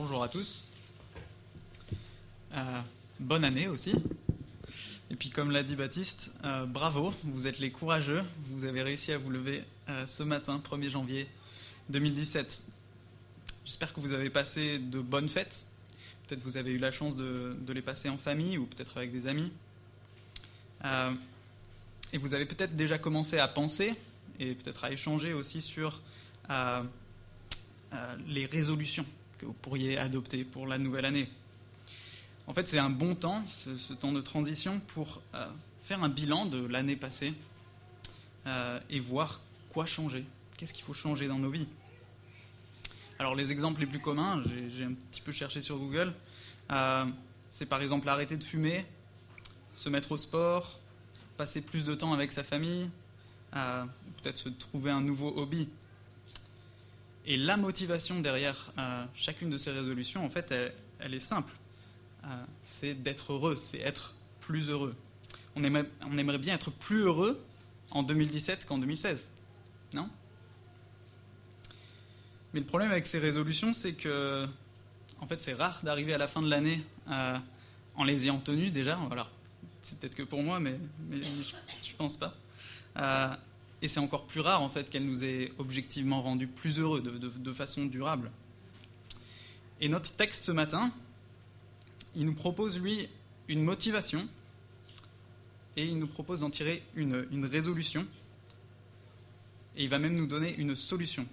bonjour à tous. Euh, bonne année aussi. Et puis comme l'a dit Baptiste, euh, bravo, vous êtes les courageux. Vous avez réussi à vous lever euh, ce matin, 1er janvier 2017. J'espère que vous avez passé de bonnes fêtes. Peut-être vous avez eu la chance de, de les passer en famille ou peut-être avec des amis. et vous avez peut-être déjà commencé à penser et peut-être à échanger aussi sur les résolutions que vous pourriez adopter pour la nouvelle année. En fait, c'est un bon temps, ce, temps de transition, pour euh, faire un bilan de l'année passée euh, et voir quoi changer. Qu'est-ce qu'il faut changer dans nos vies? Alors, les exemples les plus communs, j'ai un petit peu cherché sur Google, euh, c'est par exemple arrêter de fumer, se mettre au sport, passer plus de temps avec sa famille, peut-être se trouver un nouveau hobby. Et la motivation derrière euh, chacune de ces résolutions, en fait, elle, est simple. Euh, c'est d'être heureux, c'est être plus heureux. On aimerait, bien être plus heureux en 2017 qu'en 2016, non? Mais le problème avec ces résolutions, c'est que, en fait, c'est rare d'arriver à la fin de l'année euh, en les ayant tenues déjà. Voilà, c'est peut-être que pour moi, mais je, ne pense pas. Et c'est encore plus rare en fait qu'elle nous ait objectivement rendus plus heureux de, façon durable. Et notre texte ce matin, il nous propose lui une motivation et il nous propose d'en tirer une, résolution et il va même nous donner une solution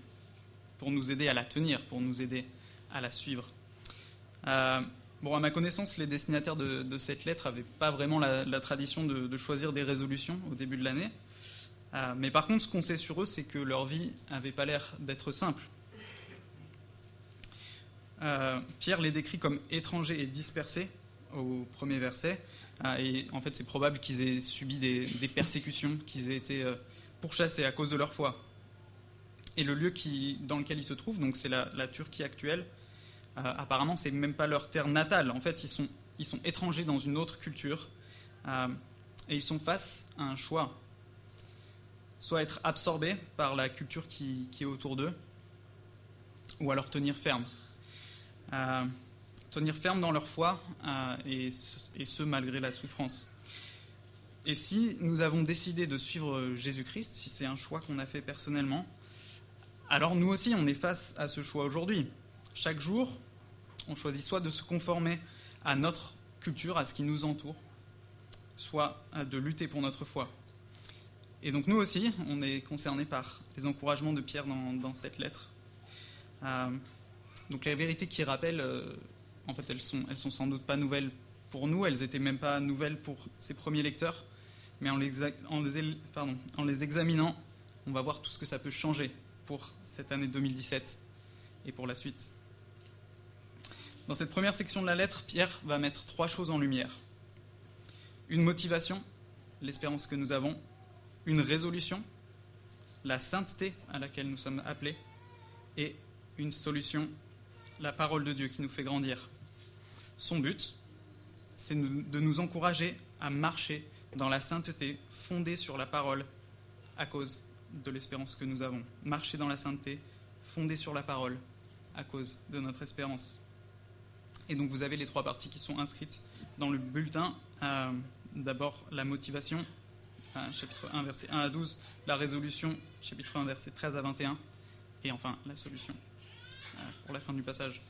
pour nous aider à la tenir, pour nous aider à la suivre. Euh, bon, à ma connaissance, les destinataires de, cette lettre n'avaient pas vraiment la tradition de, choisir des résolutions au début de l'année. Euh, mais par contre, ce qu'on sait sur eux, c'est que leur vie n'avait pas l'air d'être simple. Euh, Pierre les décrit comme étrangers et dispersés au premier verset. Euh, et en fait, c'est probable qu'ils aient subi des, persécutions, qu'ils aient été pourchassés à cause de leur foi. Et le lieu dans lequel ils se trouvent, donc c'est la, Turquie actuelle, apparemment, c'est même pas leur terre natale. En fait, ils sont étrangers dans une autre culture. et ils sont face à un choix soit être absorbés par la culture qui, est autour d'eux, ou alors tenir ferme. Euh, tenir ferme dans leur foi, euh, et, ce malgré la souffrance. Et si nous avons décidé de suivre Jésus-Christ, si c'est un choix qu'on a fait personnellement, alors nous aussi on est face à ce choix aujourd'hui. Chaque jour, on choisit soit de se conformer à notre culture, à ce qui nous entoure, soit de lutter pour notre foi. Et donc nous aussi, on est concernés par les encouragements de Pierre dans, cette lettre. Euh, donc les vérités qu'il rappelle, euh, en fait, elles sont, elles sont sans doute pas nouvelles pour nous, elles n'étaient même pas nouvelles pour ses premiers lecteurs, mais en les examinant, on va voir tout ce que ça peut changer pour cette année 2017 et pour la suite. Dans cette première section de la lettre, Pierre va mettre trois choses en lumière. Une motivation, l'espérance que nous avons, une résolution, la sainteté à laquelle nous sommes appelés, et une solution, la parole de Dieu qui nous fait grandir. Son but, c'est de nous encourager à marcher dans la sainteté fondée sur la parole à cause de l'espérance que nous avons. Marcher dans la sainteté fondée sur la parole à cause de notre espérance. Et donc vous avez les trois parties qui sont inscrites dans le bulletin. Euh, d'abord la motivation, chapitre 1, verset 1 à 12, la résolution, chapitre 1, verset 13 à 21, et enfin la solution euh, pour la fin du passage.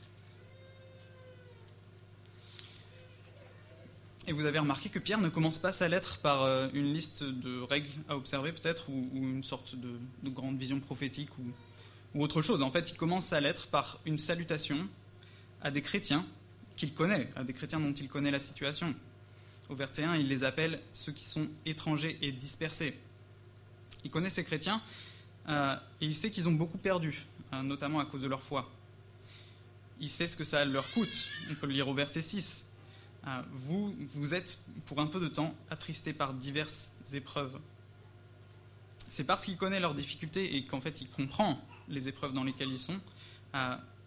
Et vous avez remarqué que Pierre ne commence pas sa lettre par euh, une liste de règles à observer peut-être, ou, une sorte de, grande vision prophétique, ou, ou, autre chose. En fait, il commence sa lettre par une salutation à des chrétiens qu'il connaît, à des chrétiens dont il connaît la situation. Au verset 1, il les appelle ceux qui sont étrangers et dispersés. Il connaît ces chrétiens euh, et il sait qu'ils ont beaucoup perdu, euh, notamment à cause de leur foi. Il sait ce que ça leur coûte. On peut le lire au verset 6. Euh, vous, vous êtes pour un peu de temps attristés par diverses épreuves. C'est parce qu'il connaît leurs difficultés et qu'en fait il comprend les épreuves dans lesquelles ils sont,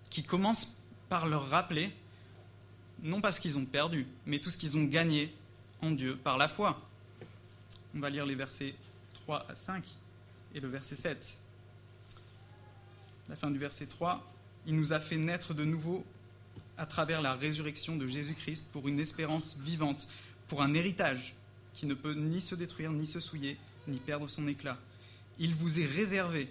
qu'il commence par leur rappeler, non pas ce qu'ils ont perdu, mais tout ce qu'ils ont gagné en Dieu par la foi. On va lire les versets 3 à 5 et le verset 7. La fin du verset 3, il nous a fait naître de nouveau à travers la résurrection de Jésus-Christ pour une espérance vivante, pour un héritage qui ne peut ni se détruire, ni se souiller, ni perdre son éclat. Il vous est réservé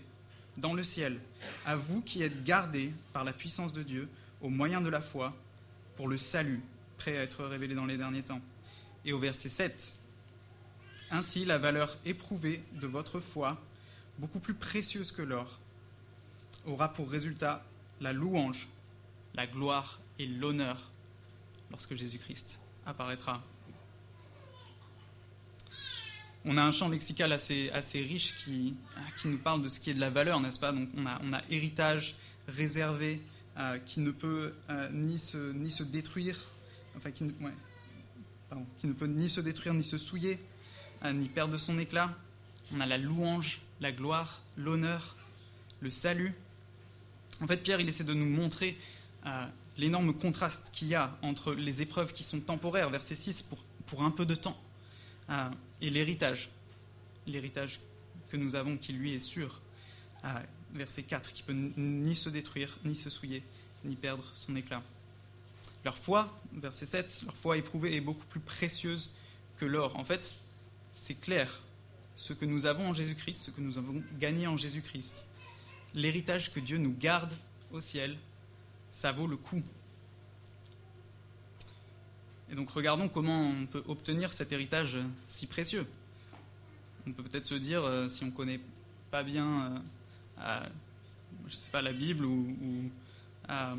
dans le ciel, à vous qui êtes gardés par la puissance de Dieu, au moyen de la foi, pour le salut, prêt à être révélé dans les derniers temps. Et au verset 7, Ainsi la valeur éprouvée de votre foi, beaucoup plus précieuse que l'or, aura pour résultat la louange, la gloire et l'honneur lorsque Jésus-Christ apparaîtra. On a un champ lexical assez, assez riche qui, qui, nous parle de ce qui est de la valeur, n'est-ce pas? Donc on a, on a, héritage réservé euh, qui ne peut euh, ni, se, ni se détruire, enfin qui, qui ne peut ni se détruire ni se souiller, euh, ni perdre son éclat. On a la louange, la gloire, l'honneur, le salut. En fait, Pierre, il essaie de nous montrer euh, l'énorme contraste qu'il y a entre les épreuves qui sont temporaires, verset 6, pour, pour un peu de temps, euh, et l'héritage. L'héritage que nous avons qui, lui, est sûr, euh, verset 4, qui peut ni se détruire, ni se souiller, ni perdre son éclat. Leur foi, verset 7, leur foi éprouvée est beaucoup plus précieuse que l'or. En fait, c'est clair, ce que nous avons en Jésus-Christ, ce que nous avons gagné en Jésus-Christ, l'héritage que Dieu nous garde au ciel, ça vaut le coup. Et donc regardons comment on peut obtenir cet héritage si précieux. On peut peut-être se dire, euh, si on ne connaît pas bien, euh, je sais pas, la Bible ou, euh,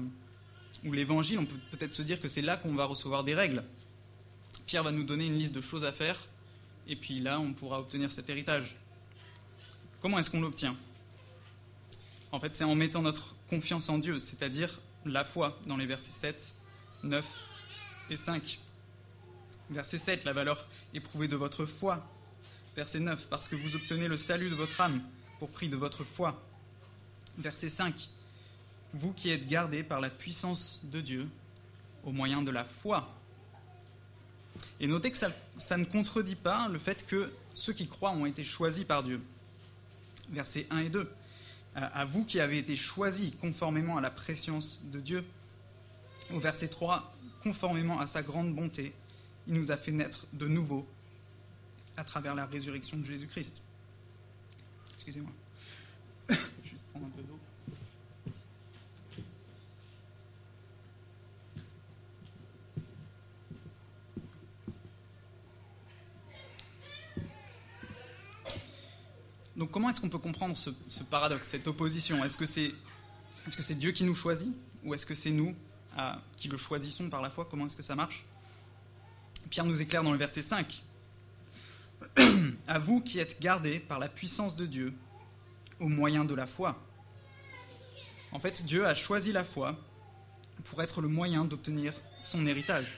ou l'Évangile, on peut peut-être se dire que c'est là qu'on va recevoir des règles. Pierre va nous donner une liste de choses à faire et puis là, on pourra obtenir cet héritage. Comment est-ce qu'on l'obtient? En fait, c'est en mettant notre confiance en Dieu, c'est-à-dire la foi, dans les versets 7, 9 et 5. Verset 7, la valeur éprouvée de votre foi. Verset 9, parce que vous obtenez le salut de votre âme pour prix de votre foi. Verset 5, vous qui êtes gardés par la puissance de Dieu au moyen de la foi et notez que ça, ne contredit pas le fait que ceux qui croient ont été choisis par Dieu. Versets 1 et 2. À vous qui avez été choisis conformément à la préscience de Dieu. Au verset 3, conformément à sa grande bonté, il nous a fait naître de nouveau à travers la résurrection de Jésus-Christ. Excusez-moi. Juste prendre un peu d'eau. Donc comment est-ce qu'on peut comprendre ce, paradoxe, cette opposition? Est-ce que c'est est -ce c'est Dieu qui nous choisit ou est-ce que c'est nous euh, qui le choisissons par la foi? Comment est-ce que ça marche? Pierre nous éclaire dans le verset 5. à vous qui êtes gardés par la puissance de Dieu au moyen de la foi. En fait, Dieu a choisi la foi pour être le moyen d'obtenir son héritage.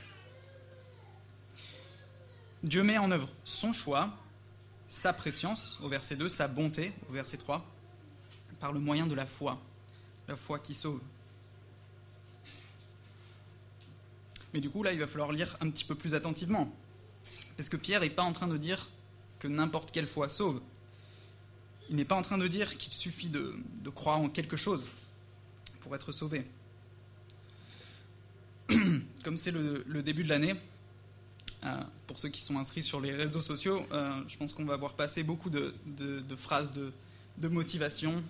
Dieu met en œuvre son choix sa préscience, au verset 2, sa bonté, au verset 3, par le moyen de la foi, la foi qui sauve. Mais du coup, là, il va falloir lire un petit peu plus attentivement, parce que Pierre n'est pas en train de dire que n'importe quelle foi sauve. Il n'est pas en train de dire qu'il suffit de, croire en quelque chose pour être sauvé. Comme c'est le, début de l'année, pour ceux qui sont inscrits sur les réseaux sociaux, euh, je pense qu'on va voir passer beaucoup de, phrases de, motivation,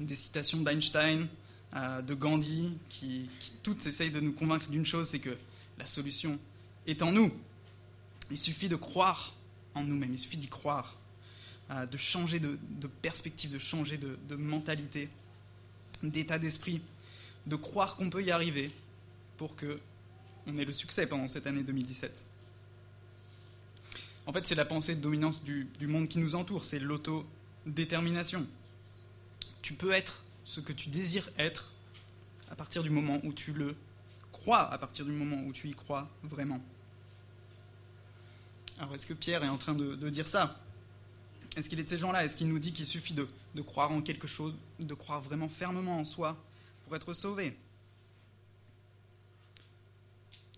des citations d'Einstein, euh, de Gandhi, qui, qui, toutes essayent de nous convaincre d'une chose, c'est que la solution est en nous. Il suffit de croire en nous-mêmes, il suffit d'y croire, euh, de changer de, perspective, de changer de, mentalité, d'état d'esprit, de croire qu'on peut y arriver pour que on ait le succès pendant cette année 2017. En fait, c'est la pensée de dominance du, monde qui nous entoure, c'est l'autodétermination. Tu peux être ce que tu désires être à partir du moment où tu le crois, à partir du moment où tu y crois vraiment. Alors, est-ce que Pierre est en train de, dire ça? Est-ce qu'il est de ces gens-là? Est-ce qu'il nous dit qu'il suffit de, de croire en quelque chose, de croire vraiment fermement en soi pour être sauvé?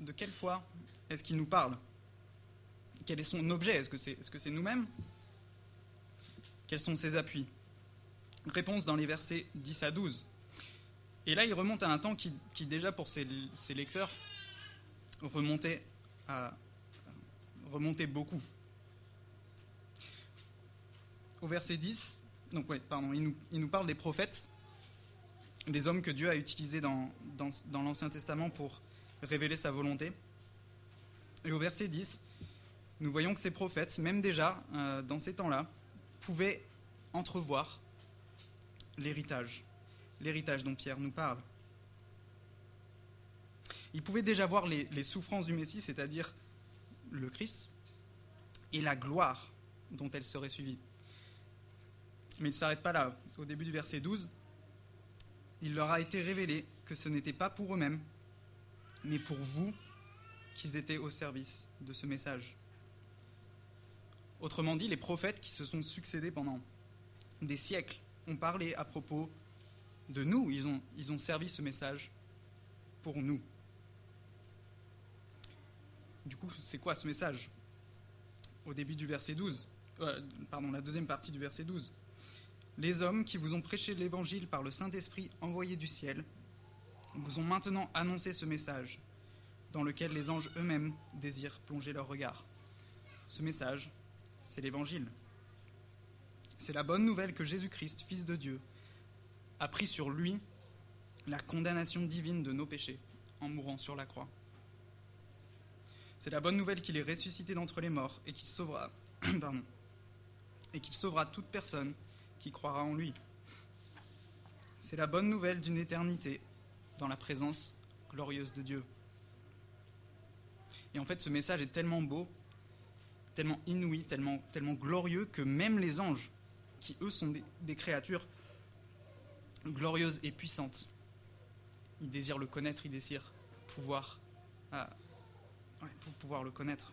De quelle foi est-ce qu'il nous parle? Quel est son objet? Est-ce que c'est est -ce c'est nous-mêmes? Quels sont ses appuis? Réponse dans les versets 10 à 12. Et là, il remonte à un temps qui, déjà pour ses, lecteurs, remontait, beaucoup. Au verset 10, donc ouais, pardon, il nous, parle des prophètes, des hommes que Dieu a utilisés dans, dans, dans l'Ancien Testament pour révéler sa volonté. Et au verset 10, nous voyons que ces prophètes, même déjà euh, dans ces temps-là, pouvaient entrevoir l'héritage, l'héritage dont Pierre nous parle. Ils pouvaient déjà voir les, souffrances du Messie, c'est-à-dire le Christ, et la gloire dont elle serait suivie. Mais il ne s'arrête pas là. Au début du verset 12, il leur a été révélé que ce n'était pas pour eux-mêmes, mais pour vous qu'ils étaient au service de ce message. Autrement dit, les prophètes qui se sont succédés pendant des siècles ont parlé à propos de nous, ils ont, ils ont servi ce message pour nous. Du coup, c'est quoi ce message Au début du verset 12, euh, pardon, la deuxième partie du verset 12. Les hommes qui vous ont prêché l'évangile par le Saint-Esprit envoyé du ciel vous ont maintenant annoncé ce message dans lequel les anges eux-mêmes désirent plonger leur regard. Ce message, c'est l'Évangile. C'est la bonne nouvelle que Jésus-Christ, Fils de Dieu, a pris sur lui la condamnation divine de nos péchés en mourant sur la croix. C'est la bonne nouvelle qu'il est ressuscité d'entre les morts et qu'il sauvera, pardon, et qu'il sauvera toute personne qui croira en lui. C'est la bonne nouvelle d'une éternité dans la présence glorieuse de Dieu. Et en fait, ce message est tellement beau, tellement inouï, tellement, glorieux que même les anges, qui eux sont des, créatures glorieuses et puissantes, ils désirent le connaître, ils désirent pouvoir, pouvoir le connaître.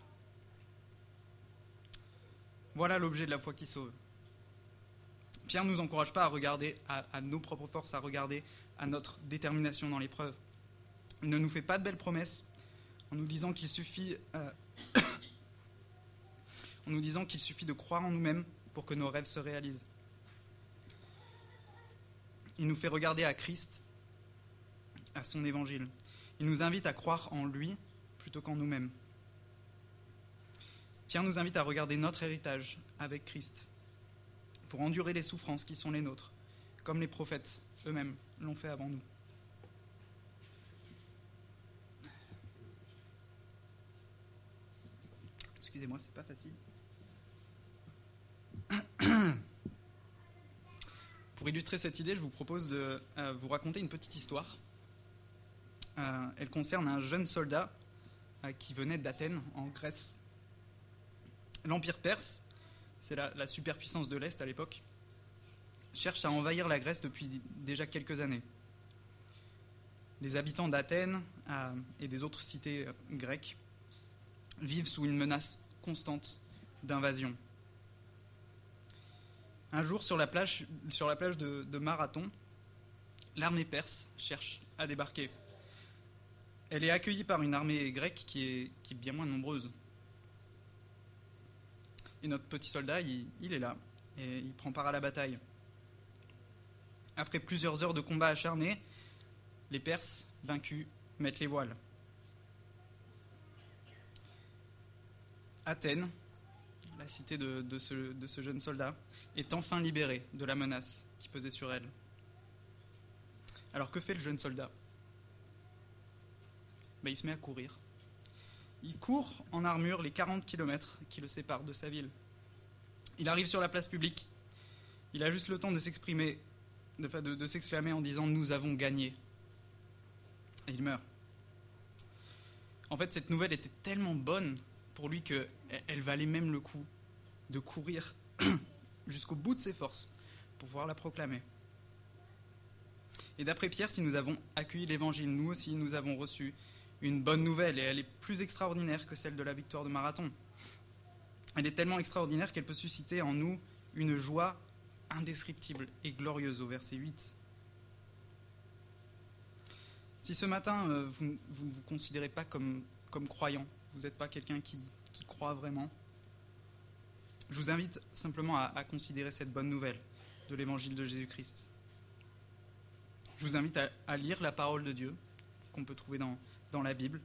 Voilà l'objet de la foi qui sauve. Pierre ne nous encourage pas à regarder à, à, nos propres forces, à regarder à notre détermination dans l'épreuve. Il ne nous fait pas de belles promesses, en nous disant qu'il suffit, euh, en nous disant qu'il suffit de croire en nous-mêmes pour que nos rêves se réalisent. Il nous fait regarder à Christ, à son évangile. Il nous invite à croire en lui plutôt qu'en nous-mêmes. Pierre nous invite à regarder notre héritage avec Christ pour endurer les souffrances qui sont les nôtres, comme les prophètes eux-mêmes l'ont fait avant nous. Excusez-moi, c'est pas facile. Pour illustrer cette idée, je vous propose de euh, vous raconter une petite histoire. Euh, elle concerne un jeune soldat euh, qui venait d'Athènes, en Grèce. L'Empire perse, c'est la, la superpuissance de l'Est à l'époque, cherche à envahir la Grèce depuis déjà quelques années. Les habitants d'Athènes et des autres cités grecques vivent sous une menace constante d'invasion. Un jour, sur la plage, de, Marathon, l'armée perse cherche à débarquer. Elle est accueillie par une armée grecque qui est, qui est bien moins nombreuse. Et notre petit soldat, il, il, est là, et il prend part à la bataille. Après plusieurs heures de combat acharné, les Perses, vaincus, mettent les voiles. Athènes, la cité de, ce, jeune soldat, est enfin libérée de la menace qui pesait sur elle. Alors que fait le jeune soldat? Ben, Il se met à courir. Il court en armure les 40 km qui le séparent de sa ville. Il arrive sur la place publique. Il a juste le temps de s'exprimer, de, de s'exclamer en disant Nous avons gagné. Et il meurt. En fait, cette nouvelle était tellement bonne pour lui qu'elle valait même le coup de courir jusqu'au bout de ses forces pour pouvoir la proclamer. Et d'après Pierre, si nous avons accueilli l'Évangile, nous aussi, nous avons reçu une bonne nouvelle, et elle est plus extraordinaire que celle de la victoire de Marathon. Elle est tellement extraordinaire qu'elle peut susciter en nous une joie indescriptible et glorieuse au verset 8. Si ce matin, euh, vous ne vous, considérez pas comme, comme croyant, vous n'êtes pas quelqu'un qui, croit vraiment, je vous invite simplement à, considérer cette bonne nouvelle de l'évangile de Jésus-Christ. Je vous invite à, lire la parole de Dieu qu'on peut trouver dans, la Bible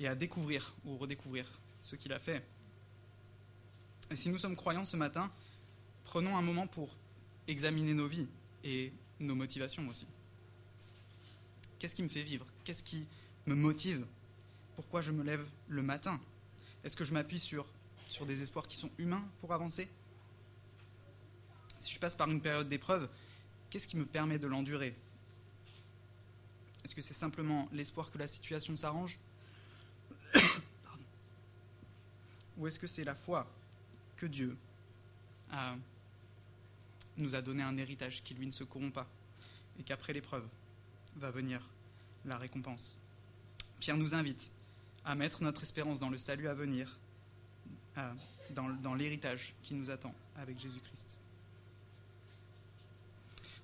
et à découvrir ou redécouvrir ce qu'il a fait. Et si nous sommes croyants ce matin, prenons un moment pour examiner nos vies et nos motivations aussi. Qu'est-ce qui me fait vivre? Qu'est-ce qui me motive Pourquoi je me lève le matin? Est-ce que je m'appuie sur, des espoirs qui sont humains pour avancer? Si je passe par une période d'épreuve, qu'est-ce qui me permet de l'endurer? Est-ce que c'est simplement l'espoir que la situation s'arrange? Ou est-ce que c'est la foi que Dieu nous a donné un héritage qui, lui, ne se corrompt pas et qu'après l'épreuve va venir la récompense? Pierre nous invite à mettre notre espérance dans le salut à venir, dans, l'héritage qui nous attend avec Jésus-Christ.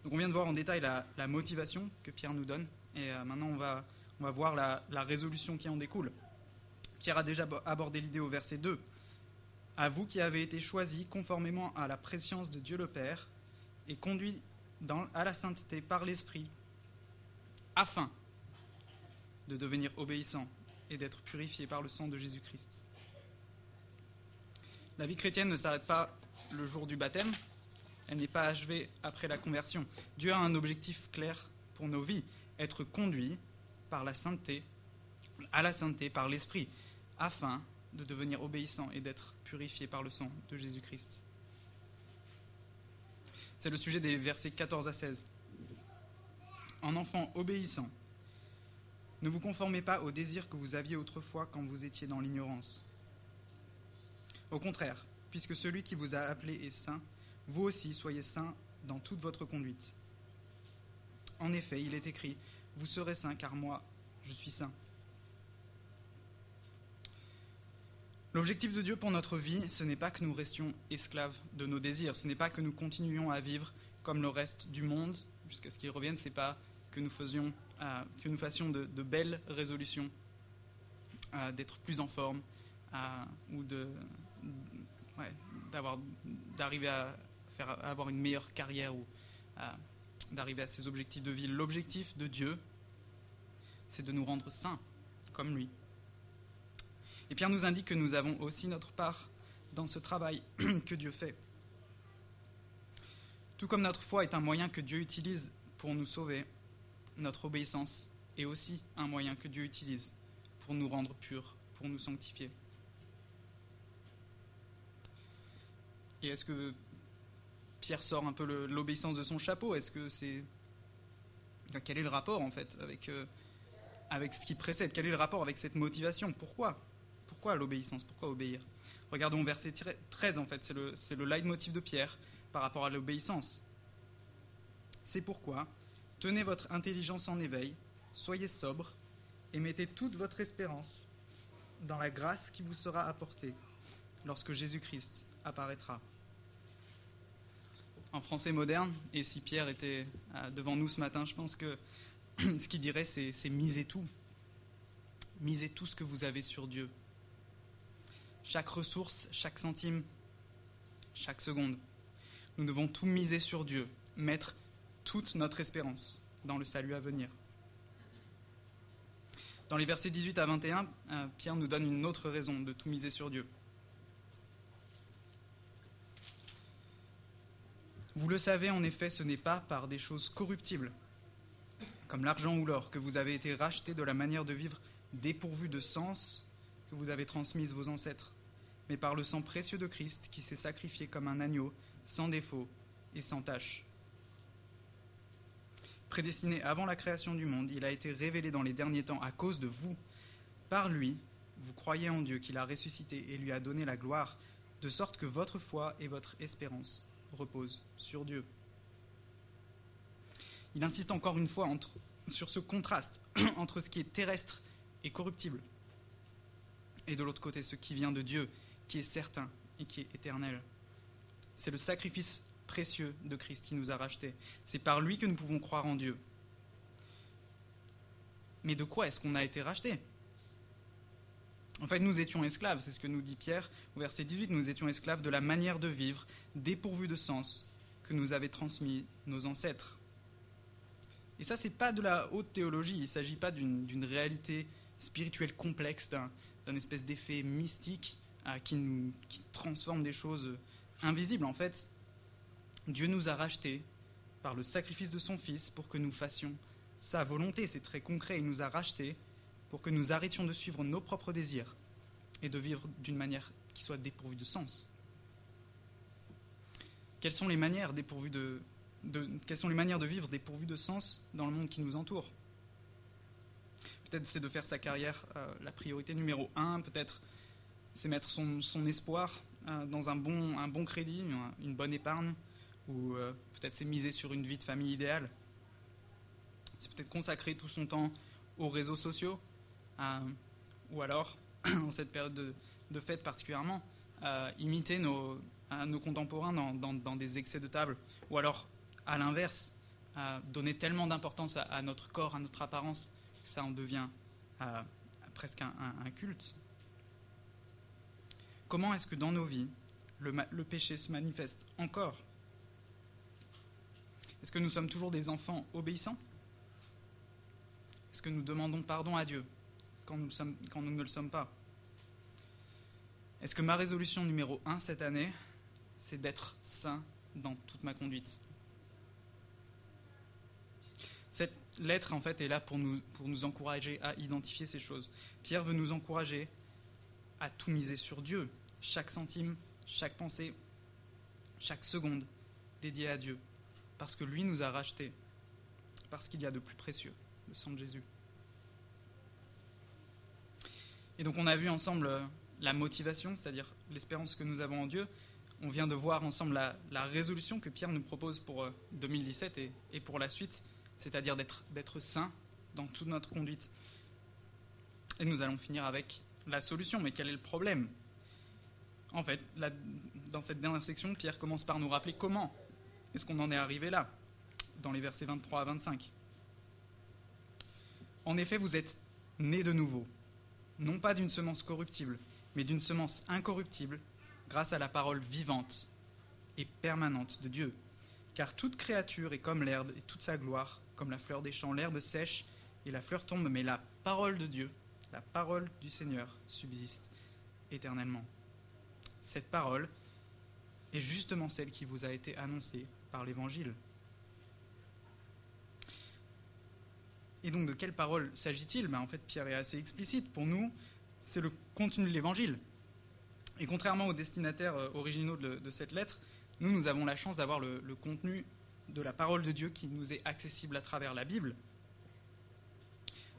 Donc on vient de voir en détail la, motivation que Pierre nous donne, et euh, maintenant on va, on va voir la, résolution qui en découle. Pierre a déjà abordé l'idée au verset 2. À vous qui avez été choisis conformément à la préscience de Dieu le Père et conduits à la sainteté par l'Esprit, afin de devenir obéissants et d'être purifiés par le sang de Jésus-Christ. La vie chrétienne ne s'arrête pas le jour du baptême, elle n'est pas achevée après la conversion. Dieu a un objectif clair pour nos vies, être conduits par la sainteté, à la sainteté par l'Esprit, afin de devenir obéissant et d'être purifié par le sang de Jésus-Christ. C'est le sujet des versets 14 à 16. En enfant obéissant, ne vous conformez pas aux désirs que vous aviez autrefois quand vous étiez dans l'ignorance. Au contraire, puisque celui qui vous a appelé est saint, vous aussi soyez saints dans toute votre conduite. En effet, il est écrit, Vous serez saints car moi, je suis saint. L'objectif de Dieu pour notre vie, ce n'est pas que nous restions esclaves de nos désirs, ce n'est pas que nous continuions à vivre comme le reste du monde jusqu'à ce qu'il revienne, ce n'est pas que nous, faisions, que nous fassions de, belles résolutions, euh, d'être plus en forme euh, ou d'avoir, d'arriver à, à avoir une meilleure carrière ou d'arriver à ses objectifs de vie. L'objectif de Dieu, c'est de nous rendre saints comme lui. Et Pierre nous indique que nous avons aussi notre part dans ce travail que Dieu fait. Tout comme notre foi est un moyen que Dieu utilise pour nous sauver, notre obéissance est aussi un moyen que Dieu utilise pour nous rendre purs, pour nous sanctifier. Et est-ce que Pierre sort un peu l'obéissance de son chapeau? Est-ce que c'est quel est le rapport en fait avec euh, avec ce qui précède? Quel est le rapport avec cette motivation? Pourquoi? Pourquoi l'obéissance? Pourquoi obéir? Regardons verset 13 en fait, c'est le, le leitmotiv de Pierre par rapport à l'obéissance. C'est pourquoi, tenez votre intelligence en éveil, soyez sobre et mettez toute votre espérance dans la grâce qui vous sera apportée lorsque Jésus-Christ apparaîtra. En français moderne, et si Pierre était euh, devant nous ce matin, je pense que ce qu'il dirait, c'est, c'est misez tout. Misez tout ce que vous avez sur Dieu chaque ressource, chaque centime, chaque seconde. Nous devons tout miser sur Dieu, mettre toute notre espérance dans le salut à venir. Dans les versets 18 à 21, euh, Pierre nous donne une autre raison de tout miser sur Dieu. Vous le savez, en effet, ce n'est pas par des choses corruptibles, comme l'argent ou l'or, que vous avez été rachetés de la manière de vivre dépourvue de sens que vous avez transmise vos ancêtres mais par le sang précieux de Christ qui s'est sacrifié comme un agneau, sans défaut et sans tache. Prédestiné avant la création du monde, il a été révélé dans les derniers temps à cause de vous. Par lui, vous croyez en Dieu qu'il a ressuscité et lui a donné la gloire, de sorte que votre foi et votre espérance reposent sur Dieu. Il insiste encore une fois sur ce contraste entre ce qui est terrestre et corruptible, et de l'autre côté ce qui vient de Dieu qui est certain et qui est éternel. C'est le sacrifice précieux de Christ qui nous a rachetés. C'est par lui que nous pouvons croire en Dieu. Mais de quoi est-ce qu'on a été rachetés? En fait, nous étions esclaves, c'est ce que nous dit Pierre au verset 18, nous étions esclaves de la manière de vivre dépourvue de sens que nous avaient transmis nos ancêtres. Et ça, c'est pas de la haute théologie, il ne s'agit pas d'une réalité spirituelle complexe, d'un espèce d'effet mystique euh, qui transforme des choses invisibles. En fait, Dieu nous a rachetés par le sacrifice de son Fils pour que nous fassions sa volonté. C'est très concret, il nous a rachetés pour que nous arrêtions de suivre nos propres désirs et de vivre d'une manière qui soit dépourvue de sens. Quelles sont les manières dépourvues de, vivre dépourvues de sens dans le monde qui nous entoure? Peut-être c'est de faire sa carrière euh, la priorité numéro un, peut-être c'est mettre son, espoir euh, dans un bon crédit, une bonne épargne, ou euh, peut-être c'est miser sur une vie de famille idéale. C'est peut-être consacrer tout son temps aux réseaux sociaux, ou alors, en cette période de, fête particulièrement, imiter nos, contemporains dans, des excès de table, ou alors à l'inverse, donner tellement d'importance à, notre corps, à notre apparence, que ça en devient presque un, culte. Comment est-ce que dans nos vies, le péché se manifeste encore? Est-ce que nous sommes toujours des enfants obéissants? Est-ce que nous demandons pardon à Dieu quand nous, ne le sommes pas? Est-ce que ma résolution numéro un cette année, c'est d'être saint dans toute ma conduite? Cette lettre, en fait, est là pour nous, pour nous encourager à identifier ces choses. Pierre veut nous encourager à tout miser sur Dieu. Chaque centime, chaque pensée, chaque seconde dédiée à Dieu. Parce que lui nous a rachetés. Parce qu'il y a de plus précieux, le sang de Jésus. Et donc on a vu ensemble euh, la motivation, c'est-à-dire l'espérance que nous avons en Dieu. On vient de voir ensemble la, résolution que Pierre nous propose pour 2017 euh, et pour la suite c'est-à-dire d'être saint dans toute notre conduite. Et nous allons finir avec la solution. Mais quel est le problème? En fait, dans cette dernière section, Pierre commence par nous rappeler comment est-ce qu'on en est arrivé là, dans les versets 23 à 25. En effet, vous êtes nés de nouveau, non pas d'une semence corruptible, mais d'une semence incorruptible, grâce à la parole vivante et permanente de Dieu. Car toute créature est comme l'herbe et toute sa gloire comme la fleur des champs, l'herbe sèche et la fleur tombe, mais la parole de Dieu, la parole du Seigneur subsiste éternellement. Cette parole est justement celle qui vous a été annoncée par l'Évangile. Et donc de quelle parole s'agit-il? Ben, En fait, Pierre est assez explicite. Pour nous, c'est le contenu de l'Évangile. Et contrairement aux destinataires euh, originaux de, cette lettre, nous, nous avons la chance d'avoir le, contenu de la parole de Dieu qui nous est accessible à travers la Bible.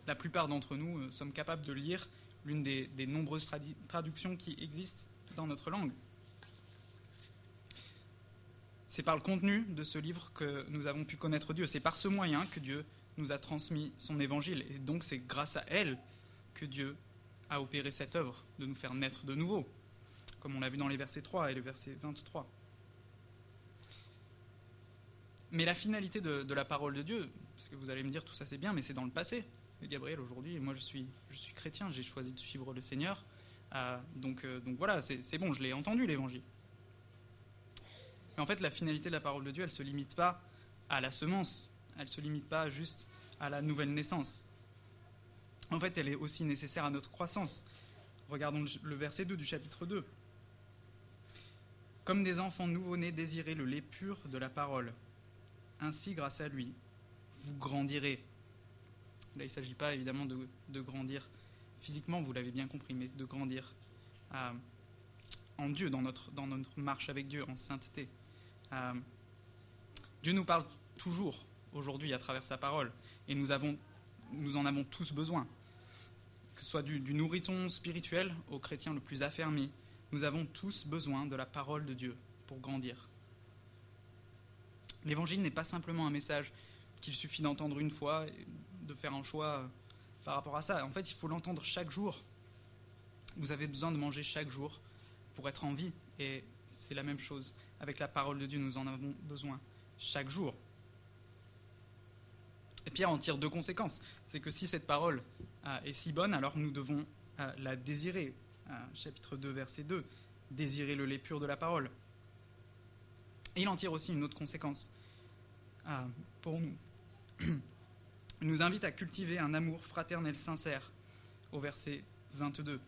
La plupart d'entre nous euh, sommes capables de lire l'une des, nombreuses traductions qui existent dans notre langue. C'est par le contenu de ce livre que nous avons pu connaître Dieu. C'est par ce moyen que Dieu nous a transmis son évangile. Et donc c'est grâce à elle que Dieu a opéré cette œuvre de nous faire naître de nouveau, comme on l'a vu dans les versets 3 et le verset 23. Mais la finalité de, la parole de Dieu, parce que vous allez me dire tout ça c'est bien, mais c'est dans le passé. Gabriel, aujourd'hui, moi je suis, je suis chrétien, j'ai choisi de suivre le Seigneur. Euh, donc, euh, donc voilà, c'est bon, je l'ai entendu l'évangile. En fait, la finalité de la parole de Dieu, elle ne se limite pas à la semence, elle ne se limite pas juste à la nouvelle naissance. En fait, elle est aussi nécessaire à notre croissance. Regardons le verset 2 du chapitre 2. Comme des enfants nouveau-nés désirez le lait pur de la parole, ainsi, grâce à lui, vous grandirez. Là, il ne s'agit pas évidemment de, grandir physiquement, vous l'avez bien compris, mais de grandir euh, en Dieu, dans notre, dans notre marche avec Dieu, en sainteté. Euh, Dieu nous parle toujours aujourd'hui à travers sa parole, et nous, en avons tous besoin. Que ce soit du, du nourriton spirituel au chrétien le plus affermi, nous avons tous besoin de la parole de Dieu pour grandir. L'évangile n'est pas simplement un message qu'il suffit d'entendre une fois et de faire un choix euh, par rapport à ça. En fait, il faut l'entendre chaque jour. Vous avez besoin de manger chaque jour pour être en vie. Et c'est la même chose avec la parole de Dieu. Nous en avons besoin chaque jour. Et Pierre en tire deux conséquences. C'est que si cette parole euh, est si bonne, alors nous devons euh, la désirer. chapitre 2, verset 2. Désirer le lait pur de la parole. Et il en tire aussi une autre conséquence pour nous. Il nous invite à cultiver un amour fraternel sincère au verset 22.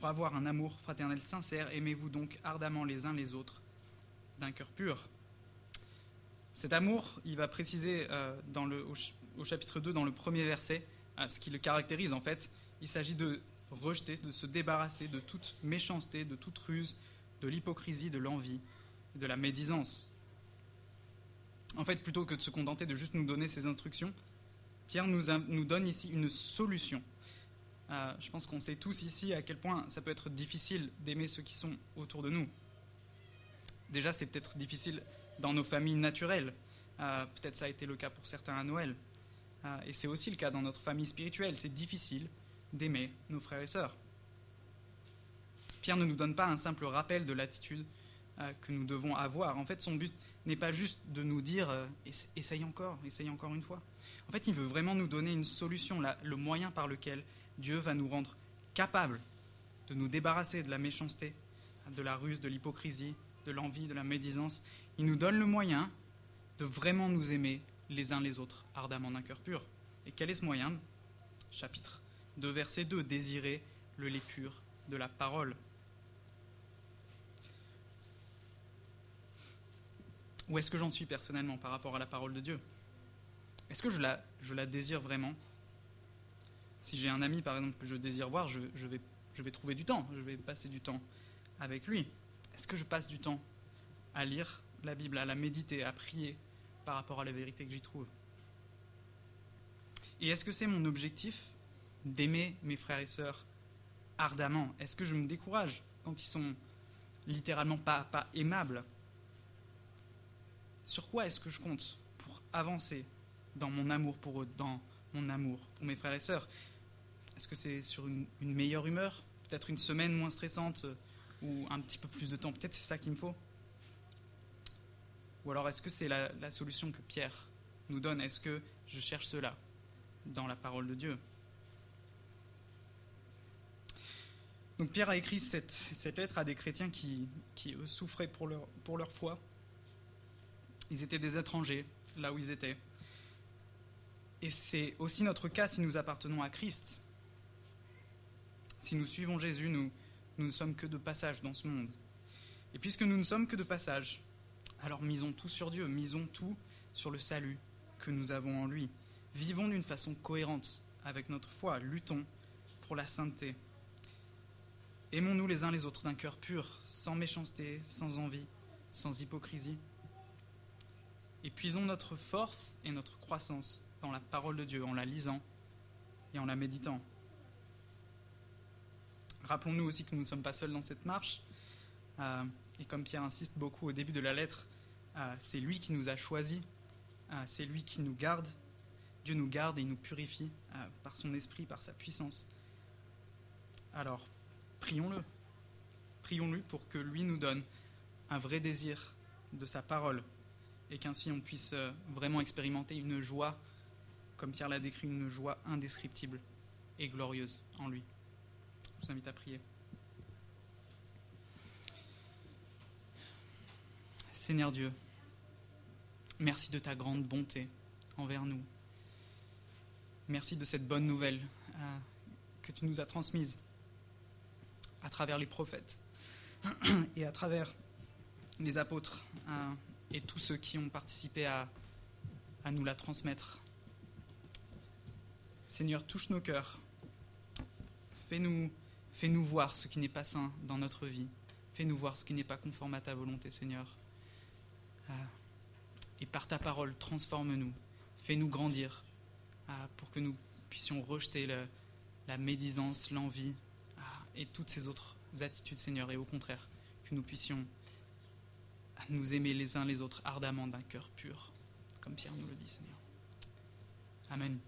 Pour avoir un amour fraternel sincère, aimez-vous donc ardemment les uns les autres d'un cœur pur. Cet amour, il va préciser euh, au, chapitre 2, dans le premier verset, euh, ce qui le caractérise en fait. Il s'agit de rejeter, de se débarrasser de toute méchanceté, de toute ruse, de l'hypocrisie, de l'envie, de la médisance. En fait, plutôt que de se contenter de juste nous donner ces instructions, Pierre nous donne ici une solution. Euh, je pense qu'on sait tous ici à quel point ça peut être difficile d'aimer ceux qui sont autour de nous. Déjà, c'est peut-être difficile dans nos familles naturelles. Euh, peut-être ça a été le cas pour certains à Noël. Euh, et c'est aussi le cas dans notre famille spirituelle. C'est difficile d'aimer nos frères et sœurs. Pierre ne nous donne pas un simple rappel de l'attitude que nous devons avoir. En fait, son but n'est pas juste de nous dire essaye encore, essaye encore une fois. En fait, il veut vraiment nous donner une solution, le moyen par lequel Dieu va nous rendre capables de nous débarrasser de la méchanceté, de la ruse, de l'hypocrisie, de l'envie, de la médisance. Il nous donne le moyen de vraiment nous aimer les uns les autres ardemment d'un cœur pur. Et quel est ce moyen? Chapitre 2, verset 2, désirer le lait pur de la parole. Où est-ce que j'en suis personnellement par rapport à la parole de Dieu? Est-ce que je la, je la désire vraiment? Si j'ai un ami, par exemple, que je désire voir, je, vais, je vais trouver du temps, je vais passer du temps avec lui. Est-ce que je passe du temps à lire la Bible, à la méditer, à prier par rapport à la vérité que j'y trouve? Et est-ce que c'est mon objectif d'aimer mes frères et sœurs ardemment? Est-ce que je me décourage quand ils sont littéralement pas, pas aimables? Sur quoi est-ce que je compte pour avancer dans mon amour pour eux, mon amour pour mes frères et sœurs Est-ce que c'est sur une, meilleure humeur Peut-être une semaine moins stressante ou un petit peu plus de temps. Peut-être c'est ça qu'il me faut? Ou alors est-ce que c'est la, solution que Pierre nous donne? Est-ce que je cherche cela dans la parole de Dieu? Donc Pierre a écrit cette, lettre à des chrétiens qui, eux, souffraient pour leur foi. Ils étaient des étrangers là où ils étaient. Et c'est aussi notre cas si nous appartenons à Christ. Si nous suivons Jésus, nous, nous ne sommes que de passage dans ce monde. Et puisque nous ne sommes que de passage, alors misons tout sur Dieu, misons tout sur le salut que nous avons en lui. Vivons d'une façon cohérente avec notre foi, luttons pour la sainteté. Aimons-nous les uns les autres d'un cœur pur, sans méchanceté, sans envie, sans hypocrisie. Et puisons notre force et notre croissance dans la parole de Dieu en la lisant et en la méditant. Rappelons-nous aussi que nous ne sommes pas seuls dans cette marche. Euh, et comme Pierre insiste beaucoup au début de la lettre, euh, c'est lui qui nous a choisis, euh, c'est lui qui nous garde. Dieu nous garde et nous purifie par son esprit, par sa puissance. Alors, prions-le. Prions-le pour que lui nous donne un vrai désir de sa parole et qu'ainsi on puisse vraiment expérimenter une joie, comme Pierre l'a décrit, une joie indescriptible et glorieuse en lui. Je vous invite à prier. Seigneur Dieu, merci de ta grande bonté envers nous. Merci de cette bonne nouvelle euh, que tu nous as transmise à travers les prophètes et à travers les apôtres euh, et tous ceux qui ont participé à, à nous la transmettre. Seigneur, touche nos cœurs. Fais-nous voir ce qui n'est pas sain dans notre vie. Fais-nous voir ce qui n'est pas conforme à ta volonté, Seigneur. Ah. Et par ta parole, transforme-nous. Fais-nous grandir ah, pour que nous puissions rejeter la médisance, l'envie ah, et toutes ces autres attitudes, Seigneur. Et au contraire, que nous puissions nous aimer les uns les autres ardemment d'un cœur pur, comme Pierre nous le dit, Seigneur. Amen.